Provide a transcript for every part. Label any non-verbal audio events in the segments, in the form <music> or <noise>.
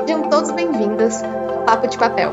Sejam todos bem-vindos ao Papo de Papel,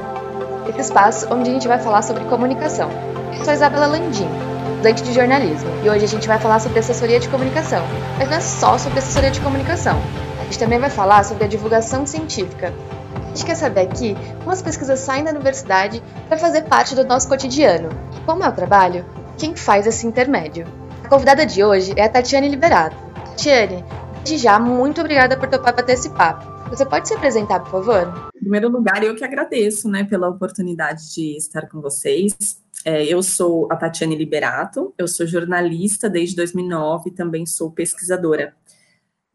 esse espaço onde a gente vai falar sobre comunicação. Eu sou a Isabela Landim, estudante de jornalismo, e hoje a gente vai falar sobre assessoria de comunicação. Mas não é só sobre assessoria de comunicação, gente também vai falar sobre a divulgação científica. A gente quer saber aqui como as pesquisas saem da universidade para fazer parte do nosso cotidiano. Como é o trabalho, quem faz esse intermédio? A convidada de hoje é a Tatiane Liberato. Tatiane, desde já, muito obrigada por topar bater esse papo. Você pode se apresentar, por favor? Em primeiro lugar, eu que agradeço, né, pela oportunidade de estar com vocês. É, eu sou a Tatiane Liberato, eu sou jornalista desde 2009 e também sou pesquisadora.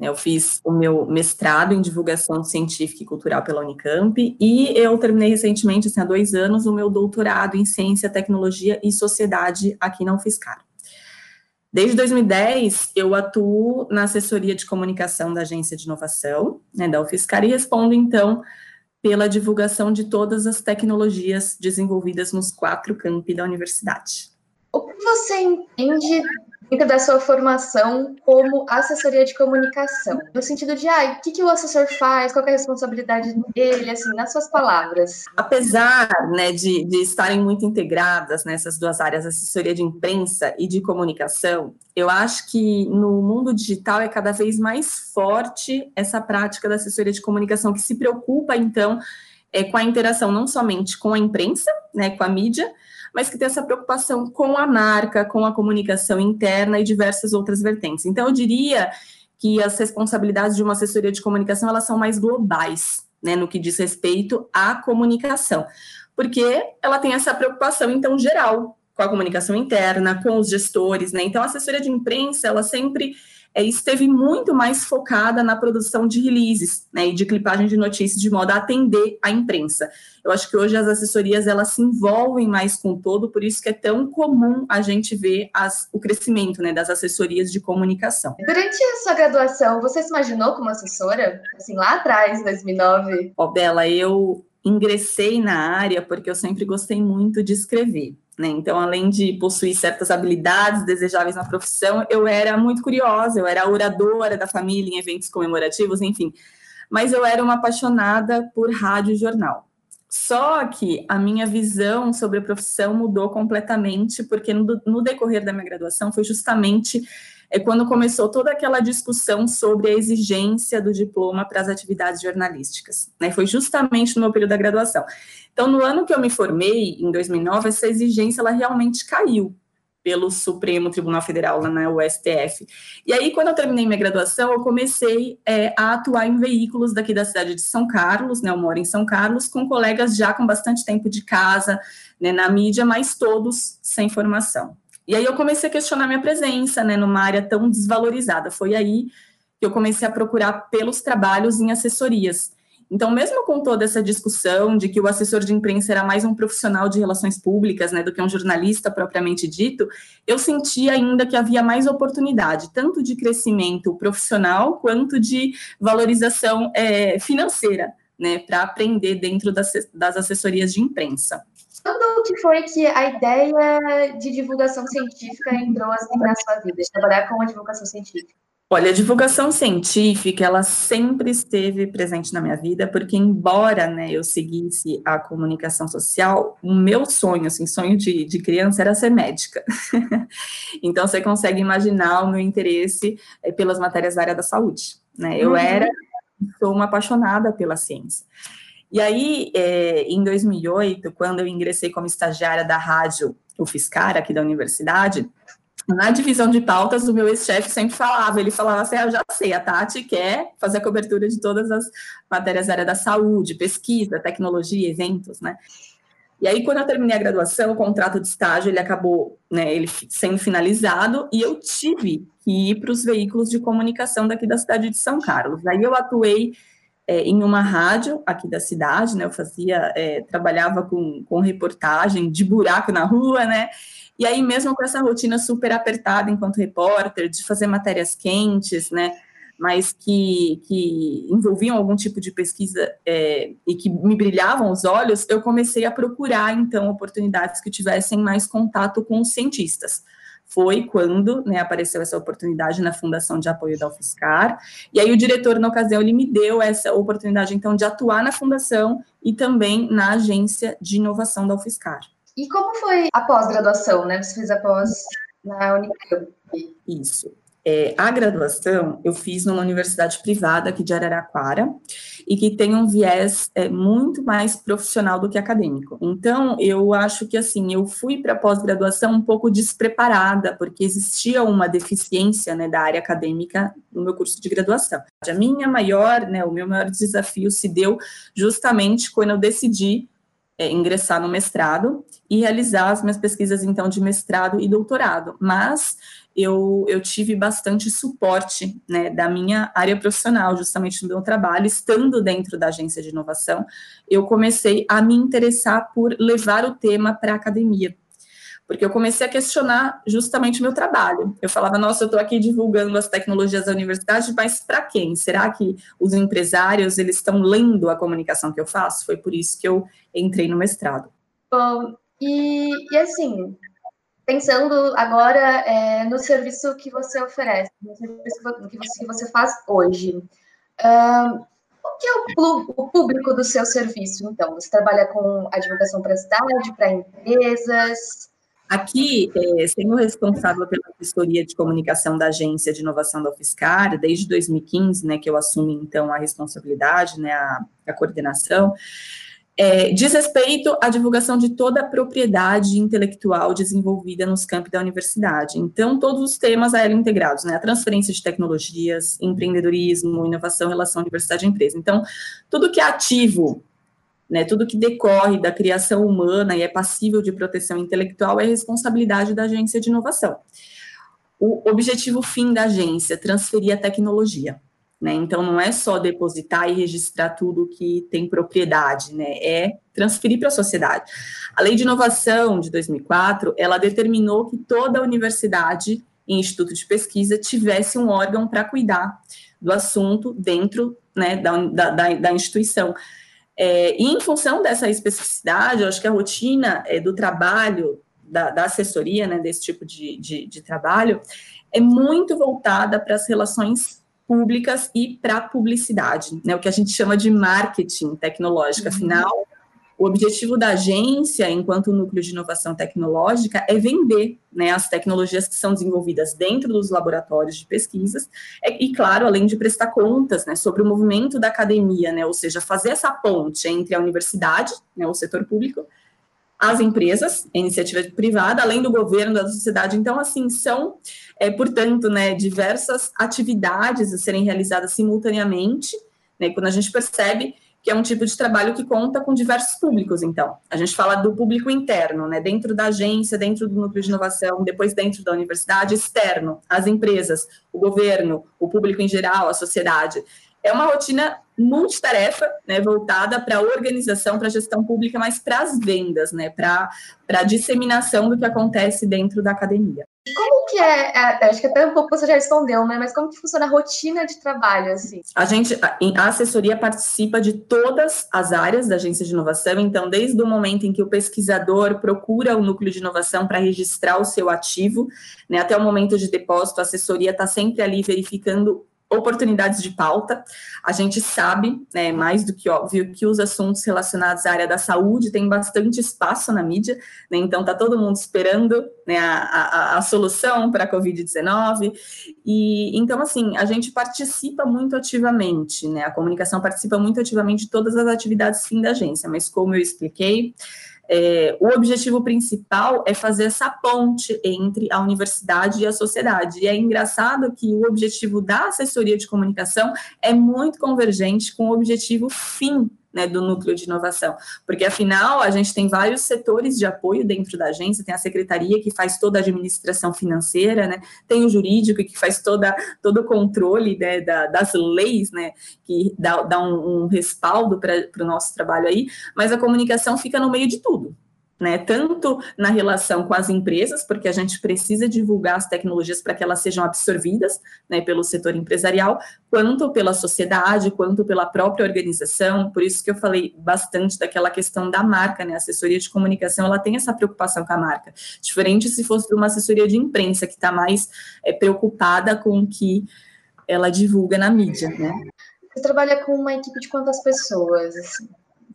Eu fiz o meu mestrado em divulgação científica e cultural pela Unicamp e eu terminei recentemente, assim, há dois anos, o meu doutorado em ciência, tecnologia e sociedade aqui na UFSCar. Desde 2010, eu atuo na assessoria de comunicação da Agência de Inovação, né, da UFSCar, e respondo, então, pela divulgação de todas as tecnologias desenvolvidas nos quatro campi da universidade. O que você entende da sua formação como assessoria de comunicação? No sentido de, ah, o que, que o assessor faz, qual é a responsabilidade dele, assim, nas suas palavras. Apesar né, de, de estarem muito integradas nessas duas áreas, assessoria de imprensa e de comunicação, eu acho que no mundo digital é cada vez mais forte essa prática da assessoria de comunicação, que se preocupa, então, é, com a interação não somente com a imprensa, né, com a mídia, mas que tem essa preocupação com a marca, com a comunicação interna e diversas outras vertentes. Então, eu diria que as responsabilidades de uma assessoria de comunicação elas são mais globais, né, no que diz respeito à comunicação, porque ela tem essa preocupação então geral com a comunicação interna, com os gestores, né? Então, a assessoria de imprensa ela sempre esteve muito mais focada na produção de releases né, e de clipagem de notícias de modo a atender a imprensa. Eu acho que hoje as assessorias elas se envolvem mais com o todo, por isso que é tão comum a gente ver as, o crescimento né, das assessorias de comunicação. Durante a sua graduação, você se imaginou como assessora? Assim, lá atrás, em 2009? Ó, oh, Bela, eu ingressei na área porque eu sempre gostei muito de escrever. Né? Então, além de possuir certas habilidades desejáveis na profissão, eu era muito curiosa, eu era oradora da família em eventos comemorativos, enfim. Mas eu era uma apaixonada por rádio e jornal. Só que a minha visão sobre a profissão mudou completamente, porque no, no decorrer da minha graduação foi justamente é quando começou toda aquela discussão sobre a exigência do diploma para as atividades jornalísticas. Né? Foi justamente no meu período da graduação. Então, no ano que eu me formei, em 2009, essa exigência ela realmente caiu pelo Supremo Tribunal Federal, lá na USTF. E aí, quando eu terminei minha graduação, eu comecei é, a atuar em veículos daqui da cidade de São Carlos, né, eu moro em São Carlos, com colegas já com bastante tempo de casa, né, na mídia, mas todos sem formação. E aí eu comecei a questionar minha presença, né, numa área tão desvalorizada. Foi aí que eu comecei a procurar pelos trabalhos em assessorias. Então, mesmo com toda essa discussão de que o assessor de imprensa era mais um profissional de relações públicas, né, do que um jornalista propriamente dito, eu senti ainda que havia mais oportunidade, tanto de crescimento profissional quanto de valorização é, financeira, né, para aprender dentro das, das assessorias de imprensa. Quando que foi que a ideia de divulgação científica entrou assim na sua vida, de trabalhar com a divulgação científica? Olha, a divulgação científica, ela sempre esteve presente na minha vida, porque embora, né, eu seguisse a comunicação social, o meu sonho, assim, sonho de, de criança era ser médica. <laughs> então, você consegue imaginar o meu interesse é, pelas matérias da área da saúde, né? Eu uhum. era, sou uma apaixonada pela ciência. E aí, é, em 2008, quando eu ingressei como estagiária da rádio UFSCar, aqui da universidade, na divisão de pautas, o meu ex-chefe sempre falava, ele falava assim, ah, eu já sei, a Tati quer fazer a cobertura de todas as matérias da área da saúde, pesquisa, tecnologia, eventos, né? E aí, quando eu terminei a graduação, o contrato de estágio, ele acabou, né, ele sendo finalizado, e eu tive que ir para os veículos de comunicação daqui da cidade de São Carlos. Aí eu atuei é, em uma rádio aqui da cidade, né, eu fazia, é, trabalhava com, com reportagem de buraco na rua, né, e aí, mesmo com essa rotina super apertada enquanto repórter, de fazer matérias quentes, né? mas que, que envolviam algum tipo de pesquisa é, e que me brilhavam os olhos, eu comecei a procurar, então, oportunidades que tivessem mais contato com os cientistas foi quando né, apareceu essa oportunidade na Fundação de Apoio da UFSCar, e aí o diretor, na ocasião, ele me deu essa oportunidade, então, de atuar na Fundação e também na Agência de Inovação da UFSCar. E como foi a pós-graduação, né? Você fez a pós na Unicamp. Isso. É, a graduação eu fiz numa universidade privada aqui de Araraquara e que tem um viés é, muito mais profissional do que acadêmico. Então, eu acho que assim, eu fui para a pós-graduação um pouco despreparada, porque existia uma deficiência né, da área acadêmica no meu curso de graduação. A minha maior, né, o meu maior desafio se deu justamente quando eu decidi é, ingressar no mestrado e realizar as minhas pesquisas, então, de mestrado e doutorado. Mas eu, eu tive bastante suporte né, da minha área profissional, justamente no meu trabalho, estando dentro da agência de inovação, eu comecei a me interessar por levar o tema para a academia. Porque eu comecei a questionar justamente o meu trabalho. Eu falava, nossa, eu estou aqui divulgando as tecnologias da universidade, mas para quem? Será que os empresários eles estão lendo a comunicação que eu faço? Foi por isso que eu entrei no mestrado. Bom, e, e assim, pensando agora é, no serviço que você oferece, no serviço que você, que você faz hoje. Um, o que é o, público do seu serviço, então? Você trabalha com a divulgação para a cidade, para empresas? Aqui, é, sendo responsável pela assessoria de comunicação da Agência de Inovação da UFSCar, desde 2015, né, que eu assumi, então, a responsabilidade, né, a, a coordenação, é, diz respeito à divulgação de toda a propriedade intelectual desenvolvida nos campos da universidade. Então, todos os temas a ela integrados, né? A transferência de tecnologias, empreendedorismo, inovação, relação universidade e empresa. Então, tudo que é ativo, né, tudo que decorre da criação humana e é passível de proteção intelectual é responsabilidade da agência de inovação. O objetivo fim da agência, transferir a tecnologia. Né? Então, não é só depositar e registrar tudo que tem propriedade, né? é transferir para a sociedade. A Lei de Inovação de 2004, ela determinou que toda universidade e instituto de pesquisa tivesse um órgão para cuidar do assunto dentro né, da, da, da instituição. É, e em função dessa especificidade, eu acho que a rotina é, do trabalho, da, da assessoria, né, desse tipo de, de, de trabalho, é muito voltada para as relações públicas e para publicidade, né, o que a gente chama de marketing tecnológico. Uhum. Afinal, o objetivo da agência, enquanto núcleo de inovação tecnológica, é vender né, as tecnologias que são desenvolvidas dentro dos laboratórios de pesquisas, e, claro, além de prestar contas né, sobre o movimento da academia, né, ou seja, fazer essa ponte entre a universidade, né, o setor público, as empresas, iniciativa privada, além do governo, da sociedade. Então, assim, são, é, portanto, né, diversas atividades a serem realizadas simultaneamente, né, quando a gente percebe que é um tipo de trabalho que conta com diversos públicos, então. A gente fala do público interno, né, dentro da agência, dentro do núcleo de inovação, depois dentro da universidade, externo, as empresas, o governo, o público em geral, a sociedade é uma rotina multitarefa, né, voltada para a organização, para a gestão pública, mas para as vendas, né, para a disseminação do que acontece dentro da academia. Como que é, é, acho que até um pouco você já respondeu, né, mas como que funciona a rotina de trabalho, assim? A gente, a assessoria participa de todas as áreas da agência de inovação, então desde o momento em que o pesquisador procura o núcleo de inovação para registrar o seu ativo, né, até o momento de depósito, a assessoria está sempre ali verificando oportunidades de pauta. A gente sabe, né, mais do que óbvio, que os assuntos relacionados à área da saúde têm bastante espaço na mídia, né, então está todo mundo esperando né, a, a, a solução para a Covid-19. E então, assim, a gente participa muito ativamente, né, a comunicação participa muito ativamente de todas as atividades fim da agência, mas como eu expliquei, é, o objetivo principal é fazer essa ponte entre a universidade e a sociedade. E é engraçado que o objetivo da assessoria de comunicação é muito convergente com o objetivo fim né, do núcleo de inovação, porque afinal a gente tem vários setores de apoio dentro da agência, tem a secretaria que faz toda a administração financeira, né, tem o jurídico que faz toda, todo o controle né, da, das leis, né, que dá, dá um, um respaldo para o nosso trabalho aí, mas a comunicação fica no meio de tudo. Né? Tanto na relação com as empresas, porque a gente precisa divulgar as tecnologias para que elas sejam absorvidas né, pelo setor empresarial, quanto pela sociedade, quanto pela própria organização. Por isso que eu falei bastante daquela questão da marca, né? A assessoria de comunicação ela tem essa preocupação com a marca. Diferente se fosse uma assessoria de imprensa, que está mais é, preocupada com o que ela divulga na mídia, né? Você trabalha com uma equipe de quantas pessoas? Assim?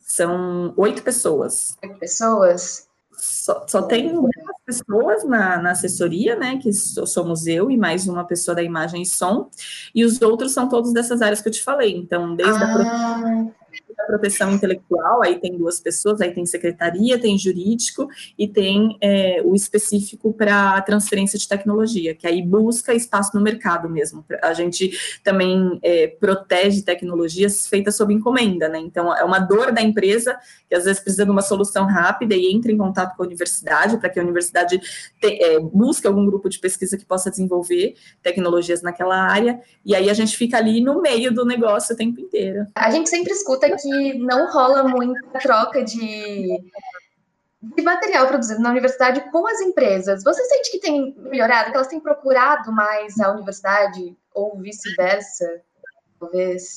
São oito pessoas. Oito pessoas? Só, só tem duas pessoas na, na, assessoria, né? Que somos eu e mais uma pessoa da imagem e som. E os outros são todos dessas áreas que eu te falei. Então, desde ah. a da proteção intelectual, aí tem duas pessoas, aí tem secretaria, tem jurídico e tem é, o específico para transferência de tecnologia, que aí busca espaço no mercado mesmo. A gente também é, protege tecnologias feitas sob encomenda, né? Então, é uma dor da empresa que às vezes precisa de uma solução rápida e entra em contato com a universidade para que a universidade te, é, busque algum grupo de pesquisa que possa desenvolver tecnologias naquela área, e aí a gente fica ali no meio do negócio o tempo inteiro. A gente sempre escuta que não rola muita troca de, de material produzido na universidade com as empresas. Você sente que tem melhorado, que elas têm procurado mais a universidade ou vice-versa, talvez?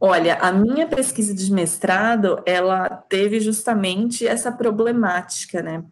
Olha, a minha pesquisa de mestrado, ela teve justamente essa problemática, né?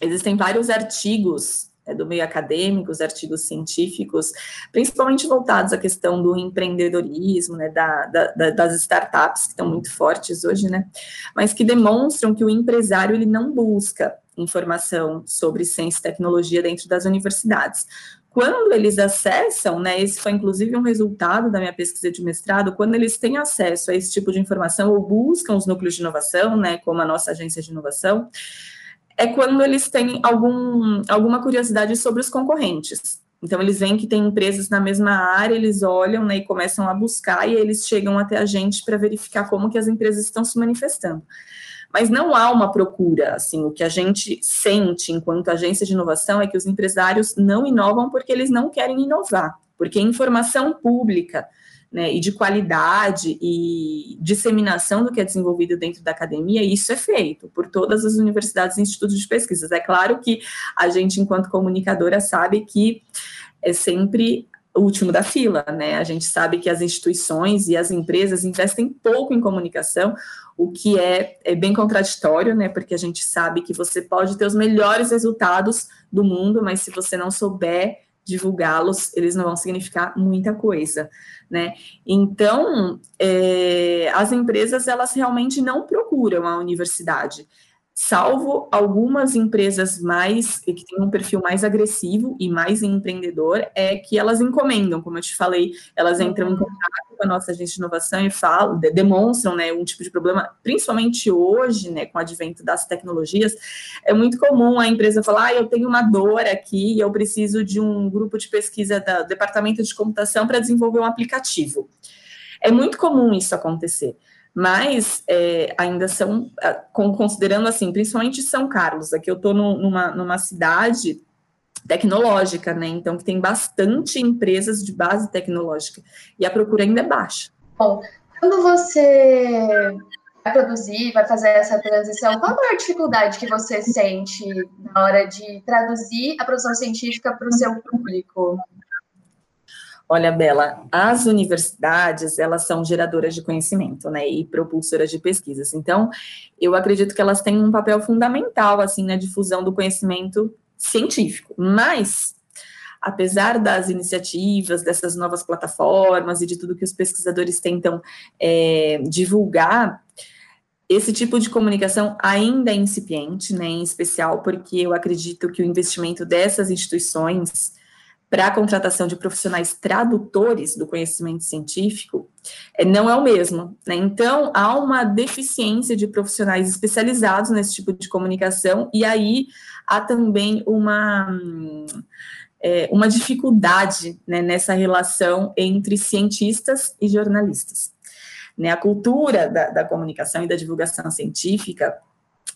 Existem vários artigos do meio acadêmico, os artigos científicos, principalmente voltados à questão do empreendedorismo, né, da, da, das startups, que estão muito fortes hoje, né, mas que demonstram que o empresário ele não busca informação sobre ciência e tecnologia dentro das universidades. Quando eles acessam, né, esse foi inclusive um resultado da minha pesquisa de mestrado, quando eles têm acesso a esse tipo de informação ou buscam os núcleos de inovação, né, como a nossa agência de inovação, é quando eles têm algum, alguma curiosidade sobre os concorrentes. Então, eles veem que tem empresas na mesma área, eles olham né, e começam a buscar, e eles chegam até a gente para verificar como que as empresas estão se manifestando. Mas não há uma procura, assim, o que a gente sente enquanto agência de inovação é que os empresários não inovam porque eles não querem inovar, porque informação pública né, e de qualidade e disseminação do que é desenvolvido dentro da academia, isso é feito por todas as universidades e institutos de pesquisas. É claro que a gente, enquanto comunicadora, sabe que é sempre o último da fila, né? A gente sabe que as instituições e as empresas investem pouco em comunicação, o que é, é bem contraditório, né? Porque a gente sabe que você pode ter os melhores resultados do mundo, mas se você não souber divulgá-los, eles não vão significar muita coisa, né? Então, é, as empresas, elas realmente não procuram a universidade, salvo algumas empresas mais que têm um perfil mais agressivo e mais empreendedor, é que elas encomendam, como eu te falei, elas entram em contato com a nossa agência de inovação e falam, demonstram, né, um tipo de problema, principalmente hoje, né, com o advento das tecnologias, é muito comum a empresa falar, ah, eu tenho uma dor aqui e eu preciso de um grupo de pesquisa do departamento de computação para desenvolver um aplicativo. É muito comum isso acontecer mas é, ainda são, considerando assim, principalmente São Carlos, aqui eu estou numa, numa cidade tecnológica, né? Então, que tem bastante empresas de base tecnológica e a procura ainda é baixa. Bom, quando você vai produzir, vai fazer essa transição, qual a maior dificuldade que você sente na hora de traduzir a produção científica para o seu público? Olha, Bela, as universidades, elas são geradoras de conhecimento, né, e propulsoras de pesquisas. Então, eu acredito que elas têm um papel fundamental, assim, na difusão do conhecimento científico. Mas, apesar das iniciativas, dessas novas plataformas e de tudo que os pesquisadores tentam é, divulgar, esse tipo de comunicação ainda é incipiente, né, em especial porque eu acredito que o investimento dessas instituições para a contratação de profissionais tradutores do conhecimento científico é, não é o mesmo. Né? Então, há uma deficiência de profissionais especializados nesse tipo de comunicação, e aí há também uma. É, uma dificuldade né, nessa relação entre cientistas e jornalistas. Né, a cultura da, da comunicação e da divulgação científica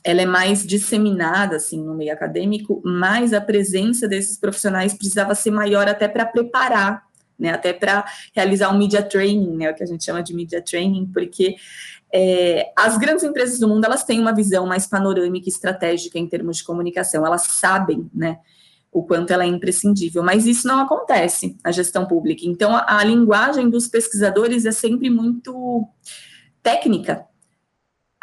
ela é mais disseminada assim no meio acadêmico, mas a presença desses profissionais precisava ser maior até para preparar né, até para realizar um media training, né, o que a gente chama de media training, porque é, as grandes empresas do mundo elas têm uma visão mais panorâmica e estratégica em termos de comunicação, elas sabem, né, o quanto ela é imprescindível, mas isso não acontece na gestão pública. Então, a, a linguagem dos pesquisadores é sempre muito técnica.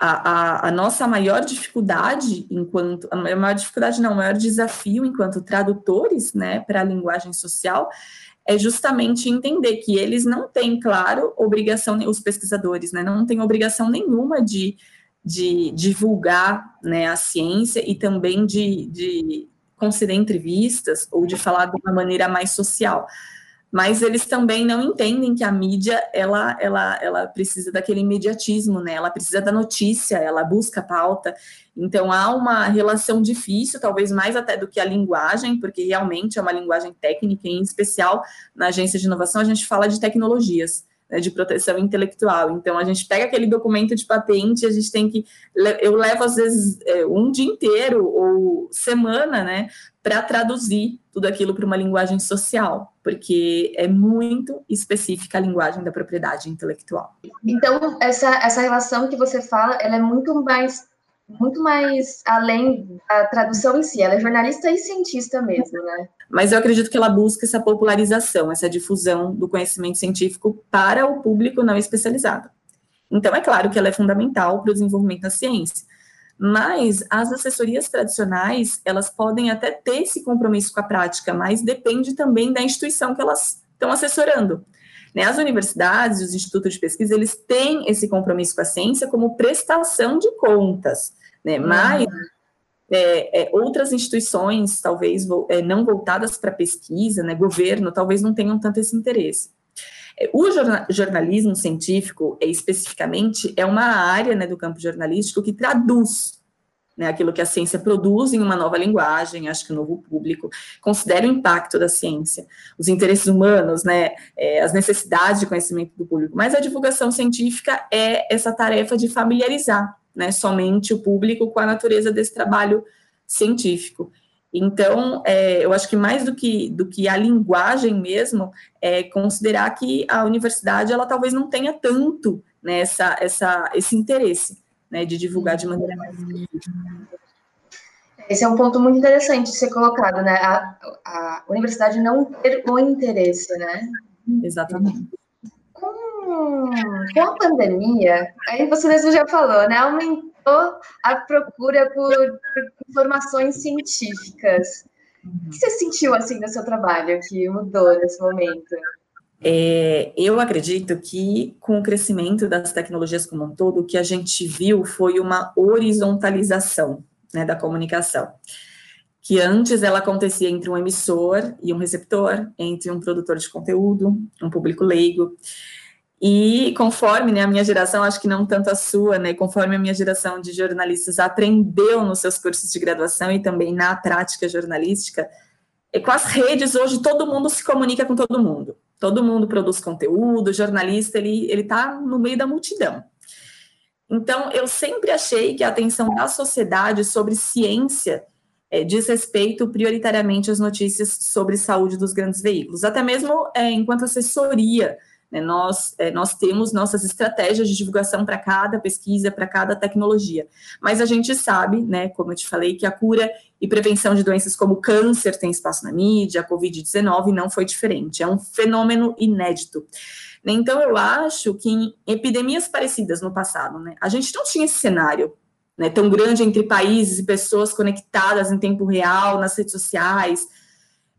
A, a, a, nossa maior dificuldade enquanto a maior dificuldade não, o maior desafio enquanto tradutores, né, para a linguagem social é justamente entender que eles não têm, claro, obrigação, os pesquisadores, né, não têm obrigação nenhuma de, de divulgar né, a ciência e também de, de conceder entrevistas ou de falar de uma maneira mais social. Mas eles também não entendem que a mídia ela, ela, ela precisa daquele imediatismo, né? Ela precisa da notícia, ela busca pauta. Então há uma relação difícil, talvez mais até do que a linguagem, porque realmente é uma linguagem técnica, em especial na agência de inovação a gente fala de tecnologias né, de proteção intelectual. Então, a gente pega aquele documento de patente, a gente tem que. Eu levo, às vezes, é, um dia inteiro ou semana, né, para traduzir tudo aquilo para uma linguagem social, porque é muito específica a linguagem da propriedade intelectual. Então, essa, essa relação que você fala, ela é muito mais muito mais além da tradução em si, ela é jornalista e cientista mesmo, né? Mas eu acredito que ela busca essa popularização, essa difusão do conhecimento científico para o público não especializado. Então, é claro que ela é fundamental para o desenvolvimento da ciência, mas as assessorias tradicionais, elas podem até ter esse compromisso com a prática, mas depende também da instituição que elas estão assessorando. Né? As universidades, os institutos de pesquisa, eles têm esse compromisso com a ciência como prestação de contas né? Uhum. Mas é, é, outras instituições, talvez é, não voltadas para pesquisa, né, governo, talvez não tenham tanto esse interesse. É, o jornalismo científico, é, especificamente, é uma área né, do campo jornalístico que traduz né, aquilo que a ciência produz em uma nova linguagem, acho que um novo público, considera o impacto da ciência, os interesses humanos, né, é, as necessidades de conhecimento do público, mas a divulgação científica é essa tarefa de familiarizar né, somente o público com a natureza desse trabalho científico. Então, é, eu acho que mais do que, do que a linguagem mesmo, é considerar que a universidade, ela talvez não tenha tanto né, essa, essa, esse interesse né, de divulgar de maneira mais Esse é um ponto muito interessante de ser colocado, né? A, a universidade não ter o interesse, né? Exatamente com a pandemia, aí você mesmo já falou, né? Aumentou a procura por, por informações científicas. O que você sentiu assim no seu trabalho que mudou nesse momento? É, eu acredito que com o crescimento das tecnologias como um todo, o que a gente viu foi uma horizontalização né, da comunicação. Que antes ela acontecia entre um emissor e um receptor, entre um produtor de conteúdo, um público leigo. E conforme né, a minha geração, acho que não tanto a sua, né, conforme a minha geração de jornalistas aprendeu nos seus cursos de graduação e também na prática jornalística, é, com as redes hoje todo mundo se comunica com todo mundo. Todo mundo produz conteúdo, o jornalista ele ele está no meio da multidão. Então eu sempre achei que a atenção da sociedade sobre ciência é, diz respeito prioritariamente às notícias sobre saúde dos grandes veículos, até mesmo é, enquanto assessoria né? Nós, é, nós temos nossas estratégias de divulgação para cada pesquisa, para cada tecnologia. Mas a gente sabe, né, como eu te falei, que a cura e prevenção de doenças como câncer tem espaço na mídia, a Covid-19 não foi diferente. É um fenômeno inédito. Então, eu acho que em epidemias parecidas no passado, né, a gente não tinha esse cenário né, tão grande entre países e pessoas conectadas em tempo real, nas redes sociais.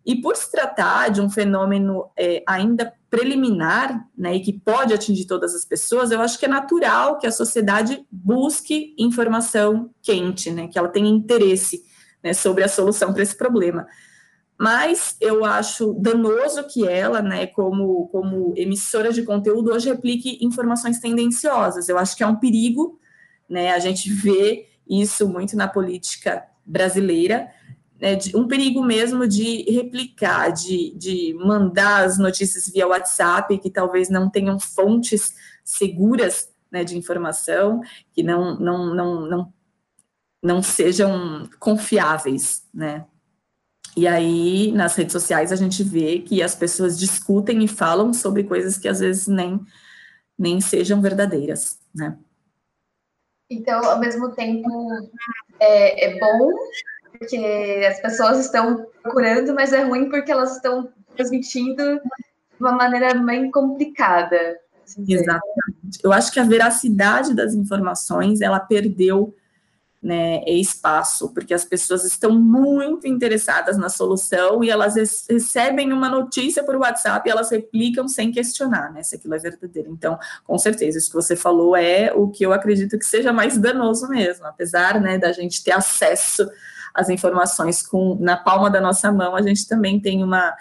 E por se tratar de um fenômeno é, ainda preliminar, né, e que pode atingir todas as pessoas, eu acho que é natural que a sociedade busque informação quente, né, que ela tenha interesse né, sobre a solução para esse problema. Mas eu acho danoso que ela, né, como, como emissora de conteúdo, hoje replique informações tendenciosas. Eu acho que é um perigo, né, a gente vê isso muito na política brasileira, né, de, um perigo mesmo de replicar, de, de mandar as notícias via WhatsApp, que talvez não tenham fontes seguras né, de informação, que não, não, não, não, não sejam confiáveis, né? E aí, nas redes sociais, a gente vê que as pessoas discutem e falam sobre coisas que às vezes nem, nem sejam verdadeiras, né? Então, ao mesmo tempo, é, é bom porque as pessoas estão procurando, mas é ruim porque elas estão transmitindo de uma maneira bem complicada. Assim Exatamente. Eu acho que a veracidade das informações, ela perdeu né, espaço, porque as pessoas estão muito interessadas na solução e elas recebem uma notícia por WhatsApp e elas replicam sem questionar, né, se aquilo é verdadeiro. Então, com certeza, isso que você falou é o que eu acredito que seja mais danoso mesmo, apesar, né, da gente ter acesso às informações com na palma da nossa mão, a gente também tem uma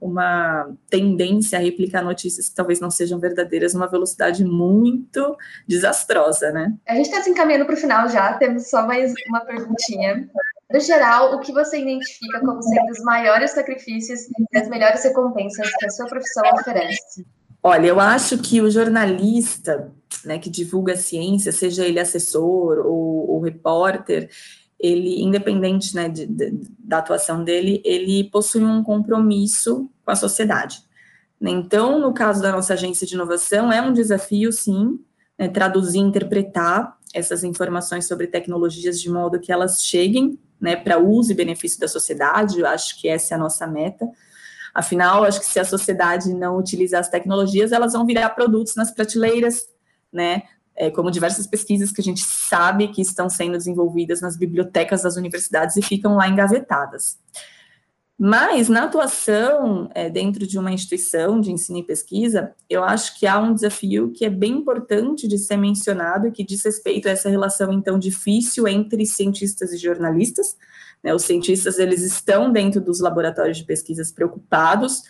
uma tendência a replicar notícias que talvez não sejam verdadeiras numa velocidade muito desastrosa, né? A gente está se encaminhando para o final já, temos só mais uma perguntinha. No geral, o que você identifica como sendo os maiores sacrifícios e as melhores recompensas que a sua profissão oferece? Olha, eu acho que o jornalista né, que divulga a ciência, seja ele assessor ou, ou repórter, ele, independente né, de, de, da atuação dele, ele possui um compromisso com a sociedade. Então, no caso da nossa agência de inovação, é um desafio, sim, né, traduzir, interpretar essas informações sobre tecnologias de modo que elas cheguem né, para uso e benefício da sociedade. Eu acho que essa é a nossa meta. Afinal, acho que se a sociedade não utilizar as tecnologias, elas vão virar produtos nas prateleiras, né? É, como diversas pesquisas que a gente sabe que estão sendo desenvolvidas nas bibliotecas das universidades e ficam lá engavetadas. Mas, na atuação é, dentro de uma instituição de ensino e pesquisa, eu acho que há um desafio que é bem importante de ser mencionado e que diz respeito a essa relação, então, difícil entre cientistas e jornalistas. Né, os cientistas, eles estão dentro dos laboratórios de pesquisas preocupados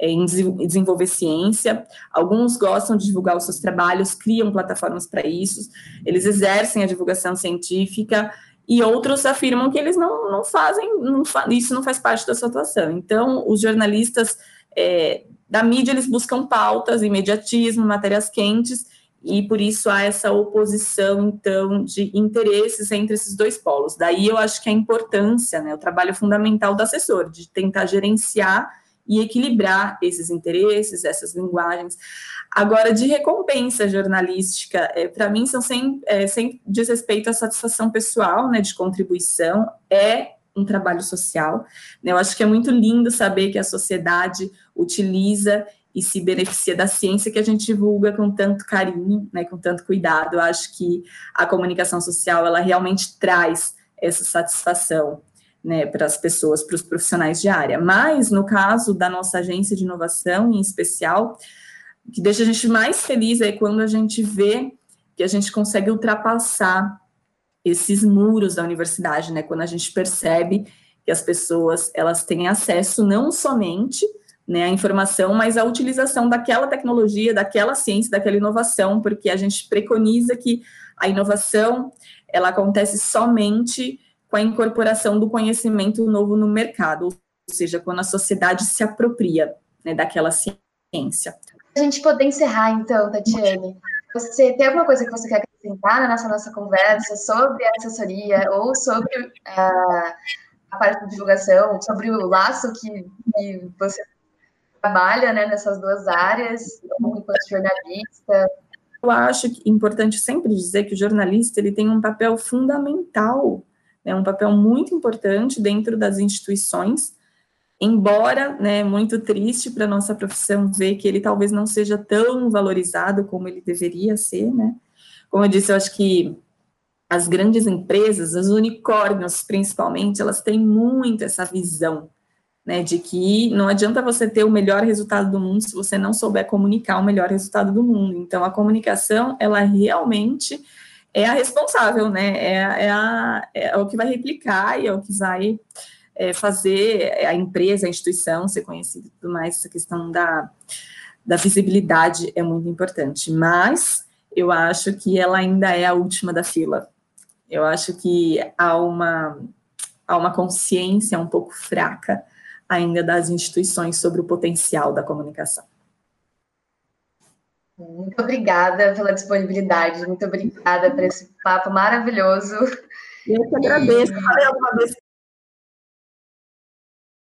em desenvolver ciência. Alguns gostam de divulgar os seus trabalhos, criam plataformas para isso, eles exercem a divulgação científica, e outros afirmam que eles não, não fazem, não fa isso não faz parte da sua atuação. Então, os jornalistas é, da mídia, eles buscam pautas, imediatismo, matérias quentes, e por isso há essa oposição, então, de interesses entre esses dois polos. Daí eu acho que a importância, né, o trabalho fundamental do assessor, de tentar gerenciar e equilibrar esses interesses, essas linguagens. Agora, de recompensa jornalística, é, para mim, são sem, é, sem diz respeito à satisfação pessoal, né, de contribuição, é um trabalho social. Né? Eu acho que é muito lindo saber que a sociedade utiliza e se beneficia da ciência que a gente divulga com tanto carinho, né, com tanto cuidado. Eu acho que a comunicação social, ela realmente traz essa satisfação né, para as pessoas, para os profissionais de área. Mas, no caso da nossa agência de inovação, em especial, que deixa a gente mais feliz é quando a gente vê que a gente consegue ultrapassar esses muros da universidade, né, quando a gente percebe que as pessoas elas têm acesso não somente né, à informação, mas à utilização daquela tecnologia, daquela ciência, daquela inovação, porque a gente preconiza que a inovação ela acontece somente com a incorporação do conhecimento novo no mercado, ou seja, quando a sociedade se apropria né, daquela ciência. A gente poder encerrar, então, Tatiane, você tem alguma coisa que você quer acrescentar na nossa, nossa conversa sobre a assessoria ou sobre uh, a parte de divulgação, sobre o laço que, que você trabalha né, nessas duas áreas, enquanto jornalista? Eu acho que é importante sempre dizer que o jornalista ele tem um papel fundamental é um papel muito importante dentro das instituições, embora, né, muito triste para a nossa profissão ver que ele talvez não seja tão valorizado como ele deveria ser, né? Como eu disse, eu acho que as grandes empresas, os unicórnios principalmente, elas têm muito essa visão, né, de que não adianta você ter o melhor resultado do mundo se você não souber comunicar o melhor resultado do mundo. Então, a comunicação, ela realmente é a responsável, né? É, é, a, é o que vai replicar e é o que vai é, fazer a empresa, a instituição ser conhecida e tudo mais. Essa questão da, da visibilidade é muito importante. Mas eu acho que ela ainda é a última da fila. Eu acho que há uma, há uma consciência um pouco fraca ainda das instituições sobre o potencial da comunicação. Muito obrigada pela disponibilidade, muito obrigada por esse papo maravilhoso. Eu que agradeço. Falei alguma vez